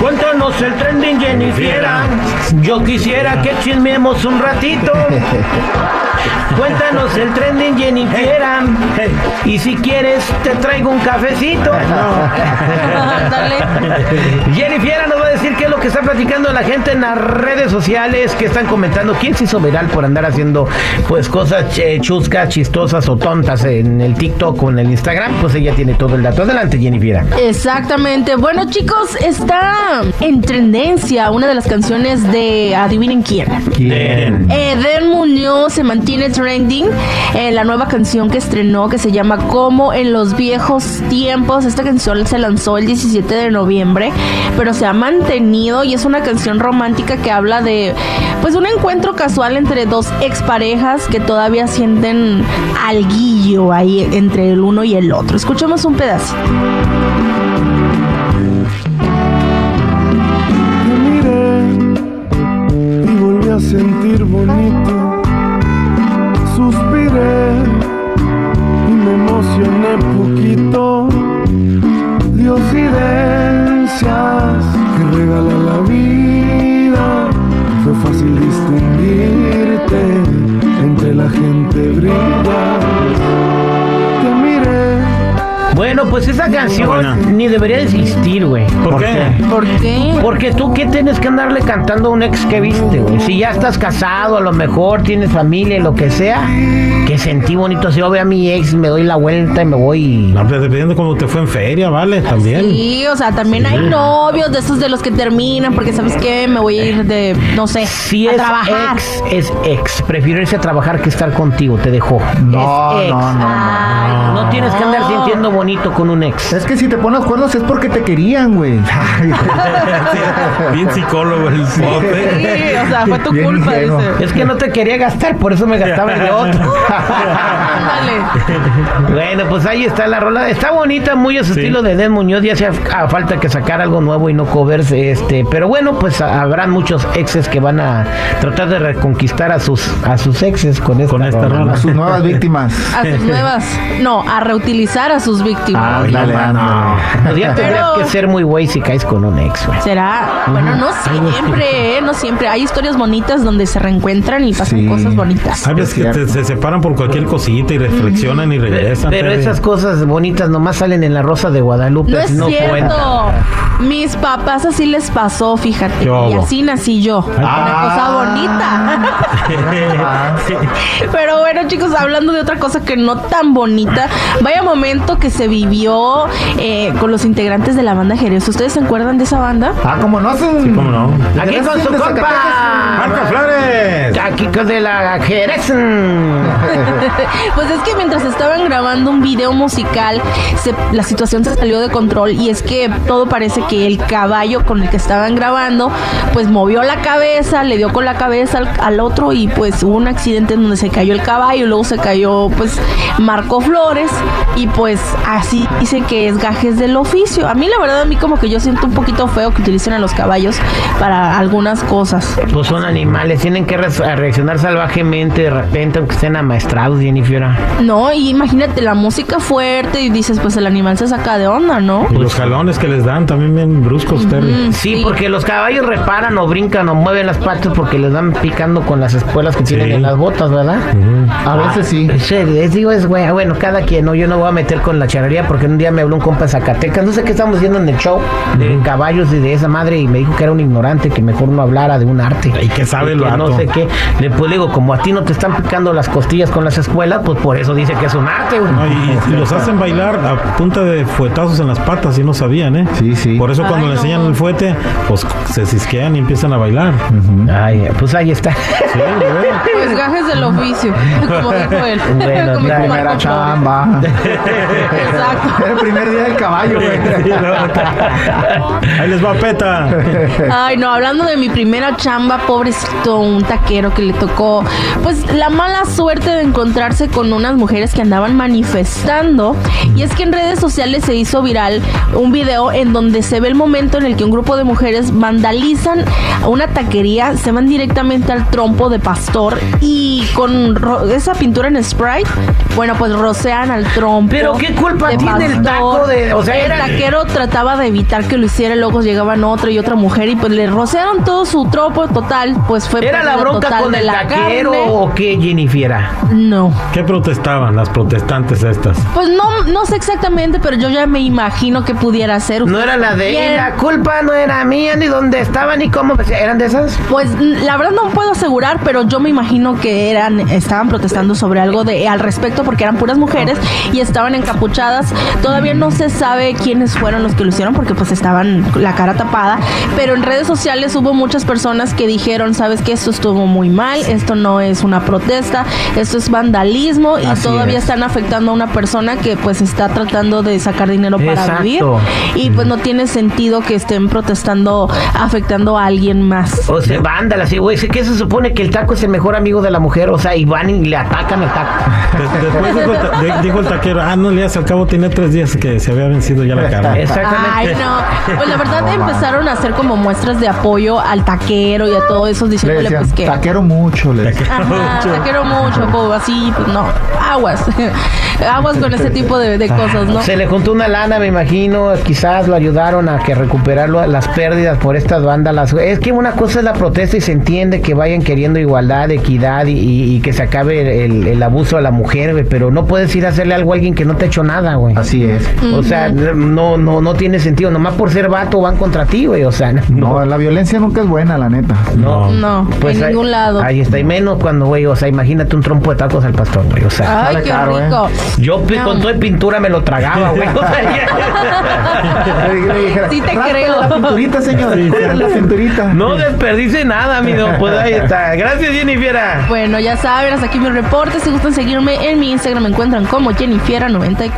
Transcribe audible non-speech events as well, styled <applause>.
Cuéntanos el trending, Jennifiera. Yo quisiera que chismemos un ratito. <laughs> Cuéntanos el trending, Jennifiera. Y si quieres, te traigo un cafecito. Jennifiera nos va a decir qué es lo que está platicando la gente en las redes sociales, que están comentando quién se hizo viral por andar haciendo pues cosas chuscas, chistosas o tontas en el TikTok o en el Instagram. Pues ella tiene todo el dato. Adelante, Jennifiera. Exactamente. Bueno, chicos, está en tendencia una de las canciones de Adivinen quién. ¿Quién? Eden Muñoz se mantiene trending en la nueva canción que estrenó que se llama Como en los viejos tiempos. Esta canción se lanzó el 17 de noviembre, pero se ha mantenido y es una canción romántica que habla de pues un encuentro casual entre dos exparejas que todavía sienten alguillo ahí entre el uno y el otro. Escuchemos un pedazo. Pues esa canción buena. ni debería de existir, güey. ¿Por qué? ¿Por qué? Porque tú, ¿qué tienes que andarle cantando a un ex que viste, güey? Si ya estás casado, a lo mejor tienes familia y lo que sea, que sentí bonito. Si yo veo a mi ex, me doy la vuelta y me voy. No, pues, dependiendo cómo te fue en feria, vale, también. Sí, o sea, también hay novios de esos de los que terminan porque sabes qué, me voy a ir de, no sé, Si a es trabajar. ex, es ex. Prefiero irse a trabajar que estar contigo, te dejó. No, es ex. no, no, Ay, No tienes que andar sintiendo bonito con un ex. Es que si te pones cuernos es porque te querían, güey. Bien psicólogo el pobre. Sí, o sea, fue tu Bien culpa, ingenuo. dice. Es que no te quería gastar, por eso me gastaba el de otro. <laughs> Ándale. Bueno, pues ahí está la rola. Está bonita, muy a su Sí. estilo de Den Muñoz. Ya hace a falta que sacar algo nuevo y no covers. Este, pero bueno, pues habrán muchos exes que van a tratar de reconquistar a sus a sus exes con esta, Con esta rola. a sus nuevas víctimas. A sus nuevas. No, a reutilizar a sus víctimas. Dale, anda. Pues ya tendrías que ser muy güey si caes con un ex, güey. Será, bueno, no siempre, ¿eh? no siempre. Hay historias bonitas donde se reencuentran y pasan Sí. cosas bonitas. Veces que te- se separan por cualquier cosita y reflexionan y regresan. Pero esas cosas bonitas nomás salen en la Rosa de Guadalupe. No es no cierto. cuentan. Mis papás así les pasó, fíjate. ¿Qué Y así nací yo. Una cosa bonita. <laughs> Pero bueno, chicos, hablando de otra cosa que no tan bonita, vaya momento que se vivió eh, con los integrantes de la banda Jerez. ¿Ustedes se acuerdan de esa banda? Ah, como no hacen. ¿Cómo no? Aquí con su compa. ¡Marca Flores! Aquí con de la Jerez. <laughs> Pues es que mientras estaban grabando un video musical, se- la situación se salió de control y es que todo parece que el caballo con el que estaban grabando, pues movió la cabeza, le dio con la cabeza al, al otro y pues hubo un accidente en donde se cayó el caballo, luego se cayó pues Marco Flores y pues así dicen que es gajes del oficio. A mí la verdad a mí como que yo siento un poquito feo que utilicen a los caballos para algunas cosas. Pues son animales, tienen que re- reaccionar salvajemente de repente, aunque estén amaestrados, Jennifer. No, y imagínate la música fuerte y dices pues el animal se saca de onda, ¿no? Y los jalones que les dan también bien bruscos, Terry. Sí, porque los caballos reparan o brincan o mueven las patas porque les dan picando con las espuelas que tienen en las botas, ¿verdad? A veces sí. Sí, les digo, es güey, bueno, cada quien, no, yo no voy a meter con la charrería porque un día me habló un compa de Zacatecas, no sé qué estamos viendo en el show de caballos y de esa madre y me dijo que era un ignorante, que mejor no hablara de un arte. ¿Y qué sabe Y el que no sé qué. Después le digo, como a ti no te están picando las costillas con las espuelas, pues por eso dice que es un arte, güey. No, y, y los hacen bailar a punta de fuetazos en las patas y no sabían, ¿eh? Sí, sí. Por eso cuando Ay, le no. enseñan el fuete, pues se cisquean y empiezan a bailar. Ay, pues ahí está. Sí. Pues gajes del oficio, <laughs> como dijo él. Bueno, Como Primera chamba. <laughs> Exacto. <laughs> Era el primer día del caballo, güey. <laughs> Ahí les va peta. Ay, no, hablando de mi primera chamba, pobrecito, un taquero que le tocó pues la mala suerte de encontrarse con unas mujeres que andaban manifestando. Y es que en redes sociales se hizo viral un video en donde se ve el momento en el que un grupo de mujeres vandalizan una taquería, se van directamente al trompo de pastor y con esa pintura en spray, bueno, pues rocean al trompo. Pero ¿qué culpa de tiene el pastor. taco de- o sea, el era- taquero trataba de evitar que lo hiciera, y luego llegaban otra y otra mujer y pues le rociaron todo su tropo total, pues fue ¿Era la bronca total con el taquero carne. o qué, Jennifiera? No. ¿Qué protestaban las protestantes estas? Pues no, no sé exactamente, pero yo ya me imagino que pudiera ser. No era la de Bien. la culpa no era mía, ni dónde estaban, ni cómo. ¿Eran de esas? Pues la verdad no puedo asegurar, pero yo me imagino que eran, estaban protestando sobre algo de al respecto porque eran puras mujeres y estaban encapuchadas. Todavía no se sabe quiénes fueron los que lo hicieron porque pues estaban la cara tapada, pero en redes sociales hubo muchas personas que dijeron, sabes que esto estuvo muy mal, esto no es una protesta, esto es vandalismo y todavía es. están afectando a una persona que pues está tratando de sacar dinero para Exacto. vivir y pues no tiene sentido que estén protestando afectando a alguien más. O sea, vándalas, sí, güey. ¿Qué se supone que el taco es el mejor amigo de la mujer? O sea, y van y le atacan <laughs> el taco. De- Después dijo el, taquero, ah, no le hace, al cabo tres días que se había vencido ya la carne. <laughs> Exactamente. Ay, no. Pues la verdad empezaron a hacer como muestras de apoyo al taquero y a todo eso, Le diciéndole decían, pues que... taquero mucho. Le decían. Ajá, te quiero mucho, pues así, pues no, aguas, <laughs> aguas con ese tipo de, de cosas, ¿no? Se le juntó una lana, me imagino. Quizás lo ayudaron a que recuperar las pérdidas por estas bandas. Es que una cosa es la protesta y se entiende que vayan queriendo igualdad, equidad y, y- y que se acabe el, el abuso a la mujer, güey. Pero no puedes ir a hacerle algo a alguien que no te ha hecho nada, güey. Así es. O sea, no, no, no tiene sentido. Nomás por ser vato van contra ti, güey. O sea, No, la violencia nunca es buena, la neta. no. No, Pues en ningún lado. Ahí está. Y menos cuando, güey, o sea, imagínate un trompo de tacos al pastor, güey. O sea, Ay, sale qué caro, ¿eh? rico. yo pi- con todo de pintura me lo tragaba, güey. <laughs> <laughs> O sea, Sí te "Ráspele creo". la pinturita, señor. La pinturita. no desperdice nada, amigo. <laughs> Pues ahí está. Gracias, Jennifer. Bueno, ya saben, hasta aquí mi reporte. Si gustan seguirme en mi Instagram, me encuentran como Jennifiera94.